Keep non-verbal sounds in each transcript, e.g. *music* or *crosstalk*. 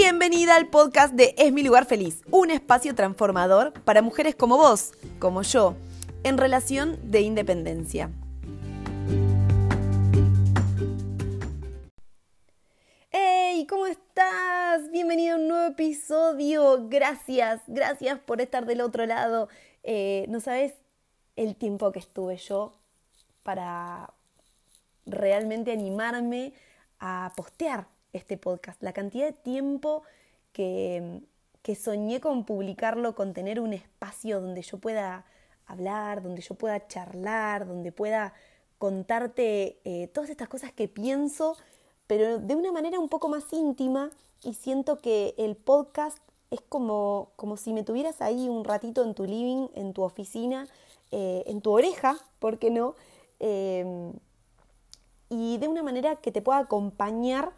Bienvenida al podcast de Es mi lugar feliz, un espacio transformador para mujeres como vos, como yo, en relación de independencia. ¡Hey! ¿Cómo estás? Bienvenido a un nuevo episodio. Gracias, gracias por estar del otro lado. Eh, no sabes el tiempo que estuve yo para realmente animarme a postear este podcast, la cantidad de tiempo que, que soñé con publicarlo, con tener un espacio donde yo pueda hablar, donde yo pueda charlar, donde pueda contarte eh, todas estas cosas que pienso, pero de una manera un poco más íntima y siento que el podcast es como, como si me tuvieras ahí un ratito en tu living, en tu oficina, eh, en tu oreja, ¿por qué no? Eh, y de una manera que te pueda acompañar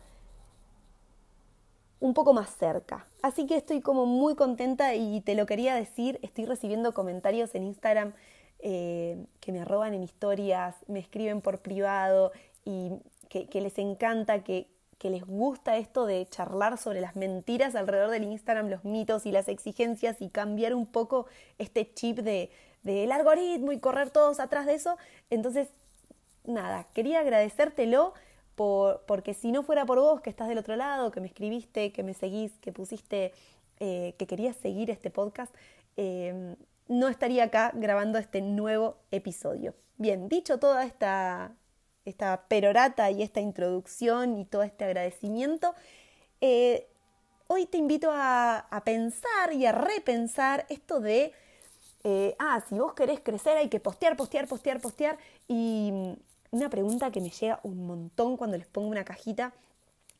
un poco más cerca. Así que estoy como muy contenta y te lo quería decir, estoy recibiendo comentarios en Instagram eh, que me arroban en historias, me escriben por privado y que, les encanta, que, les gusta esto de charlar sobre las mentiras alrededor del Instagram, los mitos y las exigencias y cambiar un poco este chip de del algoritmo y correr todos atrás de eso. Entonces, nada, quería agradecértelo porque si no fuera por vos, que estás del otro lado, que me escribiste, que me seguís, que pusiste, eh, que querías seguir este podcast, eh, no estaría acá grabando este nuevo episodio. Bien, dicho toda esta, esta perorata y esta introducción y todo este agradecimiento, eh, hoy te invito a, a, pensar y a repensar esto de, ah, si vos querés crecer hay que postear, postear, postear, postear y una pregunta que me llega un montón cuando les pongo una cajita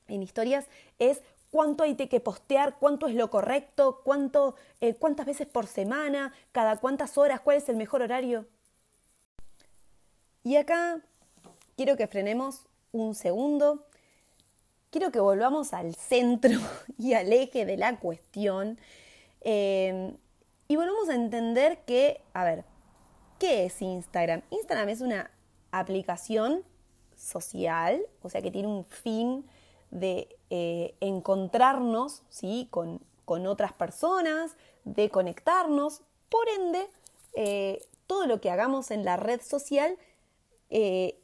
en historias es cuánto hay que postear, cuánto es lo correcto, cuánto, eh, cuántas veces por semana, cada cuántas horas, cuál es el mejor horario. Y acá quiero que frenemos un segundo, quiero que volvamos al centro *laughs* y al eje de la cuestión eh, y volvamos a entender que, a ver, ¿qué es Instagram? Instagram es una aplicación social, o sea que tiene un fin de eh, encontrarnos ¿sí? con, con, otras personas, de conectarnos. Por ende, eh, todo lo que hagamos en la red social eh,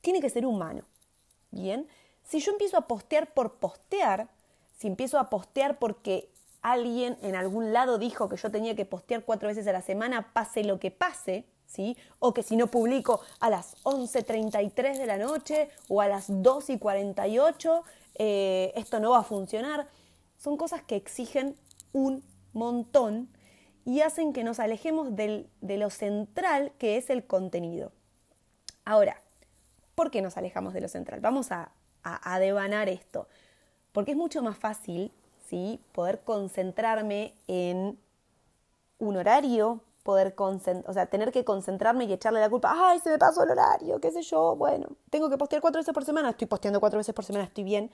tiene que ser humano. Bien, si yo empiezo a postear por postear, si empiezo a postear porque alguien en algún lado dijo que yo tenía que postear cuatro veces a la semana, pase lo que pase, o que si no publico a las 11.33 de la noche o a las 2 y 48, eh, esto no va a funcionar. Son cosas que exigen un montón y hacen que nos alejemos de lo central que es el contenido. Ahora, ¿por qué nos alejamos de lo central? Vamos a, a, devanar esto. Porque es mucho más fácil ¿sí? poder concentrarme en un horario, poder o sea, tener que concentrarme y echarle la culpa, ay, se me pasó el horario, qué sé yo, bueno, tengo que postear cuatro veces por semana, estoy posteando cuatro veces por semana, estoy bien,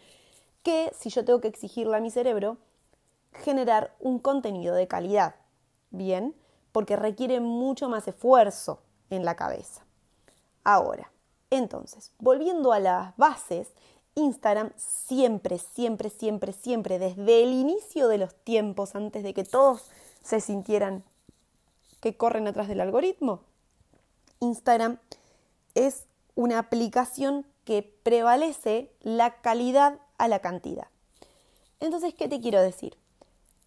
que si yo tengo que exigirle a mi cerebro, generar un contenido de calidad, bien, porque requiere mucho más esfuerzo en la cabeza. Ahora, entonces, volviendo a las bases, Instagram siempre, siempre, siempre, siempre, desde el inicio de los tiempos, antes de que todos se sintieran que corren atrás del algoritmo. Instagram es una aplicación que prevalece la calidad a la cantidad. Entonces, ¿qué te quiero decir?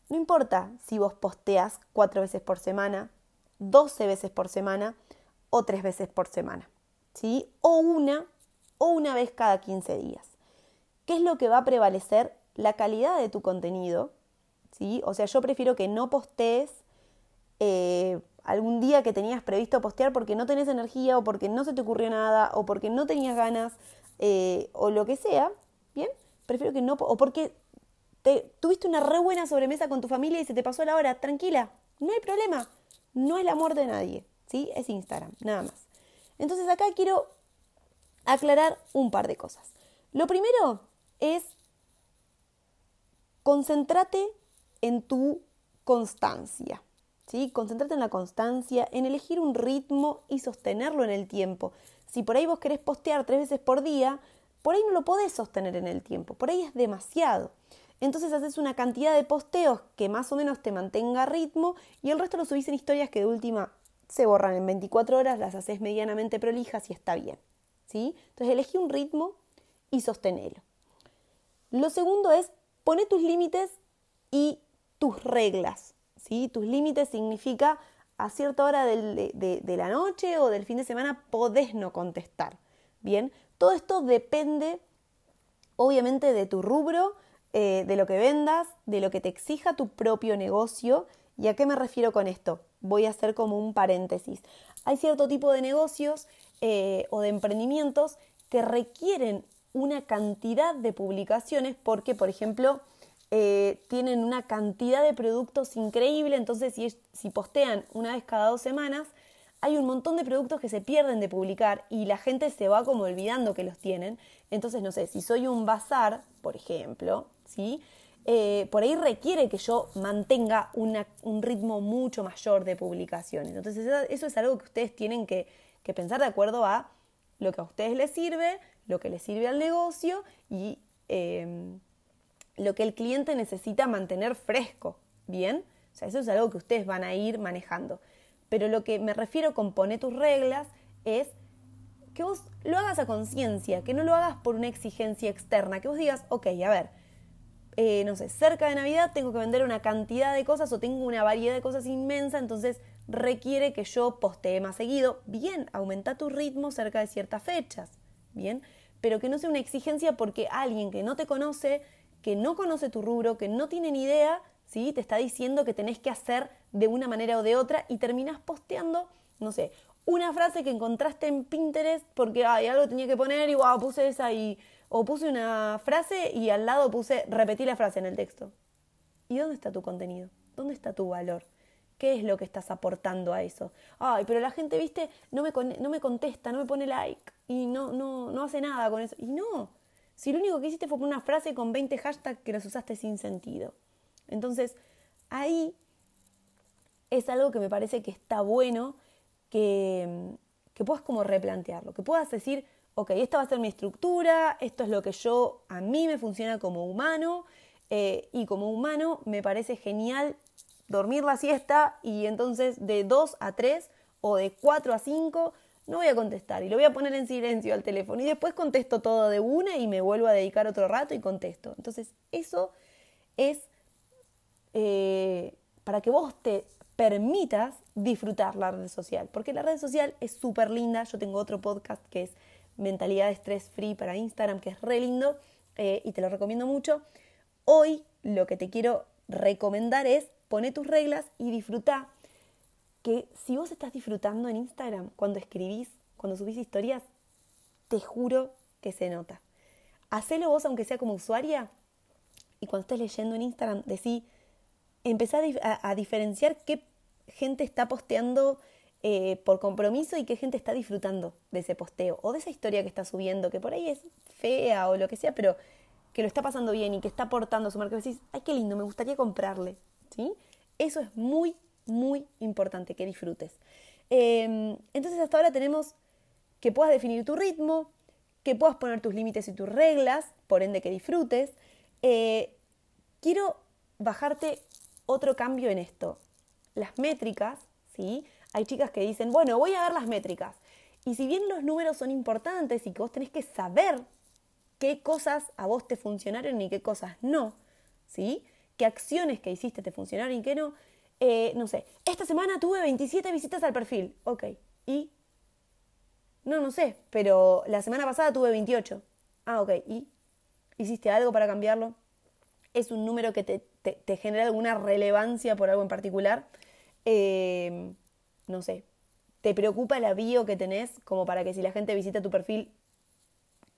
No importa si vos posteas cuatro veces por semana, 12 veces por semana o tres veces por semana, ¿sí? O una o una vez cada 15 días. ¿Qué es lo que va a prevalecer? La calidad de tu contenido, ¿sí? O sea, yo prefiero que no postees eh, algún día que tenías previsto postear porque no tenés energía o porque no se te ocurrió nada o porque no tenías ganas eh, o lo que sea, ¿bien? Prefiero que no, o porque te, tuviste una re buena sobremesa con tu familia y se te pasó la hora, tranquila, no hay problema, no es la muerte de nadie, ¿sí? Es Instagram, nada más. Entonces acá quiero aclarar un par de cosas. Lo primero es concéntrate en tu constancia. ¿Sí? En la constancia, en elegir un ritmo y sostenerlo en el tiempo. Si por ahí vos querés postear tres veces por día, por ahí no lo podés sostener en el tiempo, por ahí es demasiado. Entonces haces una cantidad de posteos que más o menos te mantenga ritmo y el resto lo subís en historias que de última se borran en 24 horas, las haces medianamente prolijas y está bien. ¿sí? Entonces elegí un ritmo y sostenelo. Lo segundo es pone tus límites y tus reglas. Tus límites significa a cierta hora de, la noche o del fin de semana podés no contestar. Bien, todo esto depende obviamente de tu rubro, eh, de lo que vendas, de lo que te exija tu propio negocio. ¿Y a qué me refiero con esto? Voy a hacer como un paréntesis. Hay cierto tipo de negocios eh, o de emprendimientos que requieren una cantidad de publicaciones porque, por ejemplo, eh, tienen una cantidad de productos increíble, entonces si, si postean una vez cada dos semanas, hay un montón de productos que se pierden de publicar y la gente se va como olvidando que los tienen. Entonces, no sé, si soy un bazar, por ejemplo, ¿sí? Eh, por ahí requiere que yo mantenga un ritmo mucho mayor de publicaciones. Entonces, eso es algo que ustedes tienen que, pensar de acuerdo a lo que a ustedes les sirve, lo que les sirve al negocio y em, lo que el cliente necesita mantener fresco. ¿Bien? O sea, eso es algo que ustedes van a ir manejando. Pero lo que me refiero con poner tus reglas es que vos lo hagas a conciencia, que no lo hagas por una exigencia externa, que vos digas, ok, a ver, eh, no sé, cerca de Navidad tengo que vender una cantidad de cosas o tengo una variedad de cosas inmensa, entonces requiere que yo postee más seguido. Bien, aumenta tu ritmo cerca de ciertas fechas, bien, pero que no sea una exigencia porque alguien que no te conoce, que no conoce tu rubro, que no tiene ni idea, ¿sí? Te está diciendo que tenés que hacer de una manera o de otra y terminás posteando, no sé, una frase que encontraste en Pinterest porque ay, algo tenía que poner y wow, puse esa y o puse una frase y al lado puse repetí la frase en el texto. ¿Y dónde está tu contenido? ¿Dónde está tu valor? ¿Qué es lo que estás aportando a eso? Ay, pero la gente, viste, no me, no me contesta, no me pone like y no, no, no hace nada con eso. Y no, si lo único que hiciste fue una frase con 20 hashtags que los usaste sin sentido. Entonces, ahí es algo que me parece que está bueno que, que puedas como replantearlo, que puedas decir, ok, esta va a ser mi estructura, esto es lo que yo, a mí me funciona como humano, eh, y como humano me parece genial dormir la siesta y entonces de 2 a 3 o de 4 a 5 no voy a contestar y lo voy a poner en silencio al teléfono y después contesto todo de una y me vuelvo a dedicar otro rato y contesto. Entonces eso es eh, para que vos te permitas disfrutar la red social, porque la red social es súper linda. Yo tengo otro podcast que es Mentalidad Estrés Free para Instagram, que es re lindo eh, y te lo recomiendo mucho. Hoy lo que te quiero recomendar es poner tus reglas y disfrutar que si vos estás disfrutando en Instagram cuando escribís, cuando subís historias, te juro que se nota. Hacelo vos aunque sea como usuaria y cuando estés leyendo en Instagram decís empezar a, diferenciar qué gente está posteando eh, por compromiso y qué gente está disfrutando de ese posteo o de esa historia que está subiendo, que por ahí es fea o lo que sea, pero que lo está pasando bien y que está aportando a su marca. Decís, ay, qué lindo, me gustaría comprarle. ¿Sí? Eso es muy, muy importante que disfrutes. Em, entonces hasta ahora tenemos que puedas definir tu ritmo, que puedas poner tus límites y tus reglas, por ende que disfrutes. Eh, quiero bajarte otro cambio en esto. Las métricas, ¿sí? Hay chicas que dicen, bueno, voy a ver las métricas. Y si bien los números son importantes y que vos tenés que saber qué cosas a vos te funcionaron y qué cosas no, ¿sí? ¿Qué acciones que hiciste te funcionaron y qué no? Eh, no sé, esta semana tuve 27 visitas al perfil. Ok, ¿y? No, no sé, pero la semana pasada tuve 28. Ah, ok, ¿y? ¿Hiciste algo para cambiarlo? ¿Es un número que te te, genera alguna relevancia por algo en particular, eh, no sé, te preocupa la bio que tenés como para que si la gente visita tu perfil,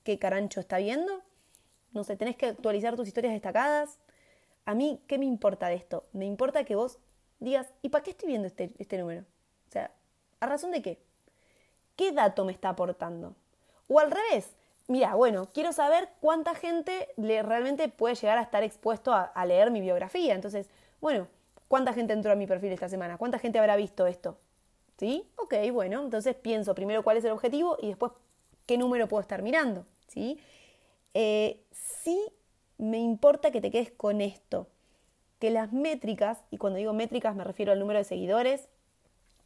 ¿qué carancho está viendo? No sé, tenés que actualizar tus historias destacadas. A mí, ¿qué me importa de esto? Me importa que vos digas, ¿y para qué estoy viendo este, este número? O sea, ¿a razón de qué? ¿Qué dato me está aportando? O al revés, mira, bueno, quiero saber cuánta gente le, realmente puede llegar a estar expuesto a, leer mi biografía. Entonces, bueno, ¿cuánta gente entró a mi perfil esta semana? ¿Cuánta gente habrá visto esto? ¿Sí? Ok, bueno, entonces pienso primero cuál es el objetivo y después qué número puedo estar mirando. ¿Sí? Eh, sí me importa que te quedes con esto, que las métricas, y cuando digo métricas me refiero al número de seguidores,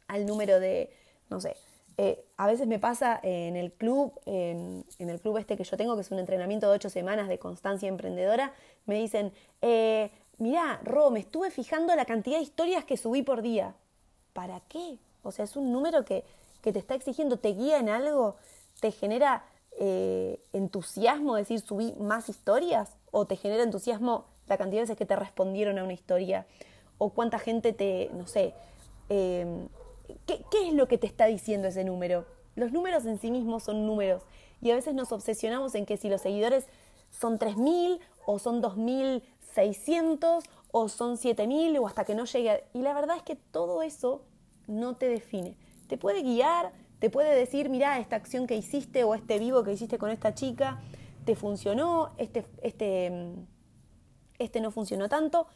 al número de, no sé, eh, a veces me pasa en el club, en, el club este que yo tengo, que es un entrenamiento de ocho semanas de constancia emprendedora, me dicen, eh, mirá, Ro, me estuve fijando la cantidad de historias que subí por día. ¿Para qué? O sea, es un número que, que te está exigiendo, te guía en algo, te genera eh, entusiasmo decir subí más historias o te genera entusiasmo la cantidad de veces que te respondieron a una historia o cuánta gente te, no sé, em, ¿qué, ¿qué es lo que te está diciendo ese número? Los números en sí mismos son números y a veces nos obsesionamos en que si los seguidores son 3.000 o son 2.600 o son 7.000 o hasta que no llegue. Y la verdad es que todo eso no te define. Te puede guiar, te puede decir, mira, esta acción que hiciste o este vivo que hiciste con esta chica, te funcionó, este, este, este no funcionó tanto,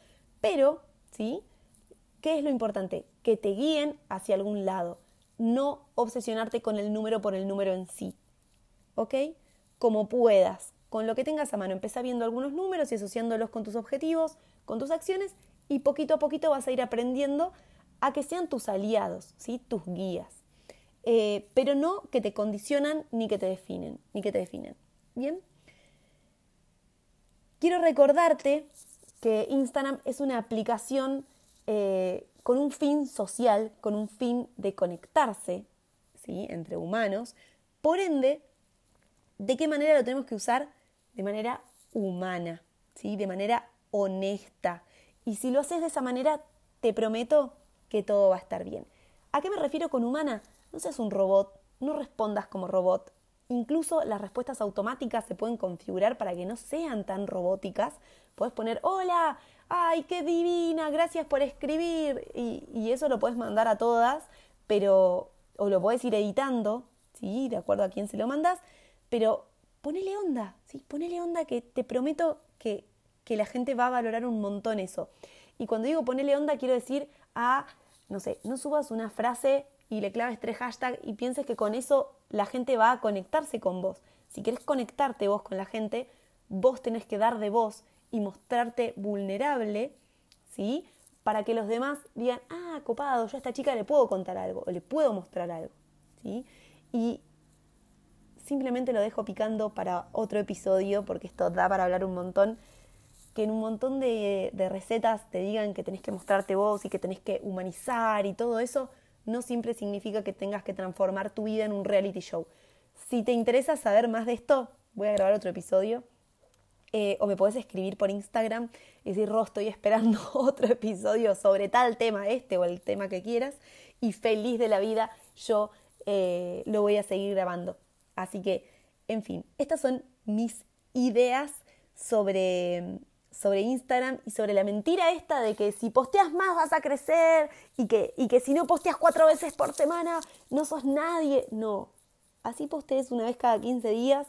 pero, ¿sí? ¿Qué es lo importante? Que te guíen hacia algún lado, no obsesionarte con el número por el número en sí, ¿ok? Como puedas, con lo que tengas a mano, empieza viendo algunos números y asociándolos con tus objetivos, con tus acciones, y poquito a poquito vas a ir aprendiendo a que sean tus aliados, ¿sí? tus guías. Eh, pero no que te condicionan ni que te definen, ni que te definen. Bien. Quiero recordarte que Instagram es una aplicación eh, con un fin social, con un fin de conectarse ¿sí? entre humanos. Por ende, ¿de qué manera lo tenemos que usar? De manera humana, ¿sí? de manera honesta. Y si lo haces de esa manera, te prometo que todo va a estar bien. ¿A qué me refiero con humana? No seas un robot, no respondas como robot. Incluso las respuestas automáticas se pueden configurar para que no sean tan robóticas. Puedes poner, hola, ay, qué divina, gracias por escribir. Y, eso lo puedes mandar a todas, pero, o lo puedes ir editando, ¿sí? De acuerdo a quién se lo mandas, pero ponele onda, ¿sí? Ponele onda que te prometo que, que la gente va a valorar un montón eso. Y cuando digo ponele onda, quiero decir a, no sé, no subas una frase y le claves tres hashtags y pienses que con eso la gente va a conectarse con vos. Si querés conectarte vos con la gente, vos tenés que dar de vos y mostrarte vulnerable, ¿sí? Para que los demás digan, ah, copado, yo a esta chica le puedo contar algo o le puedo mostrar algo, ¿sí? Y simplemente lo dejo picando para otro episodio porque esto da para hablar un montón. Que en un montón de, de recetas te digan que tenés que mostrarte vos y que tenés que humanizar y todo eso, no siempre significa que tengas que transformar tu vida en un reality show. Si te interesa saber más de esto, voy a grabar otro episodio. Eh, o me puedes escribir por Instagram y decir, Ro, estoy esperando *laughs* otro episodio sobre tal tema, este o el tema que quieras. Y feliz de la vida, yo eh, lo voy a seguir grabando. Así que, en fin, estas son mis ideas sobre sobre Instagram y sobre la mentira esta de que si posteas más vas a crecer y que, y que si no posteas cuatro veces por semana no sos nadie. No, así postees una vez cada 15 días,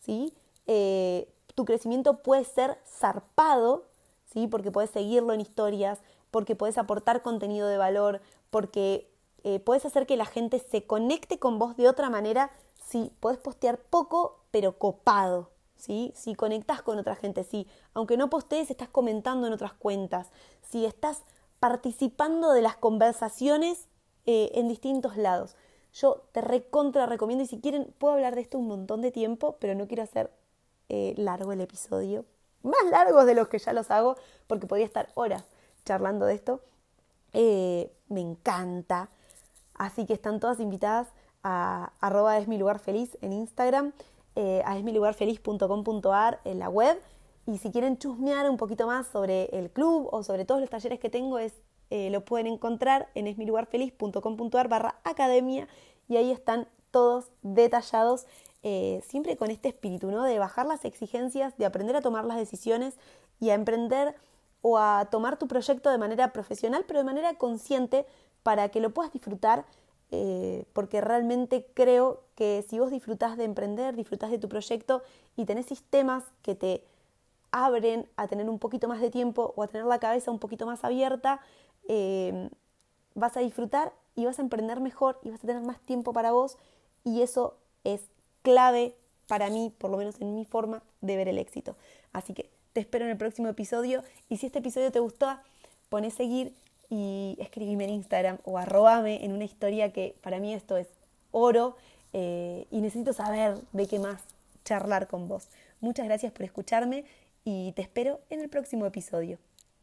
¿sí? Eh, tu crecimiento puede ser zarpado, ¿sí? Porque puedes seguirlo en historias, porque puedes aportar contenido de valor, porque eh, puedes hacer que la gente se conecte con vos de otra manera si puedes postear poco pero copado, Si conectas con otra gente, si aunque no postees, estás comentando en otras cuentas, si estás participando de las conversaciones eh, en distintos lados. Yo te recontra recomiendo y si quieren puedo hablar de esto un montón de tiempo, pero no quiero hacer eh, largo el episodio. Más largos de los que ya los hago, porque podría estar horas charlando de esto. Eh, me encanta. Así que están todas invitadas a arroba es mi lugar feliz en Instagram eh, a esmilugarfeliz.com.ar en la web. Y si quieren chusmear un poquito más sobre el club o sobre todos los talleres que tengo, es, eh, lo pueden encontrar en esmilugarfeliz.com.ar barra academia y ahí están todos detallados, eh, siempre con este espíritu, ¿no? De bajar las exigencias, de aprender a tomar las decisiones y a emprender o a tomar tu proyecto de manera profesional, pero de manera consciente para que lo puedas disfrutar eh, porque realmente creo que si vos disfrutás de emprender, disfrutás de tu proyecto y tenés sistemas que te abren a tener un poquito más de tiempo o a tener la cabeza un poquito más abierta, eh, vas a disfrutar y vas a emprender mejor y vas a tener más tiempo para vos y eso es clave para mí, por lo menos en mi forma de ver el éxito. Así que Te espero en el próximo episodio y si este episodio te gustó, poné seguir y escribime en Instagram o arrobame en una historia que para mí esto es oro eh, y necesito saber de qué más charlar con vos. Muchas gracias por escucharme y te espero en el próximo episodio.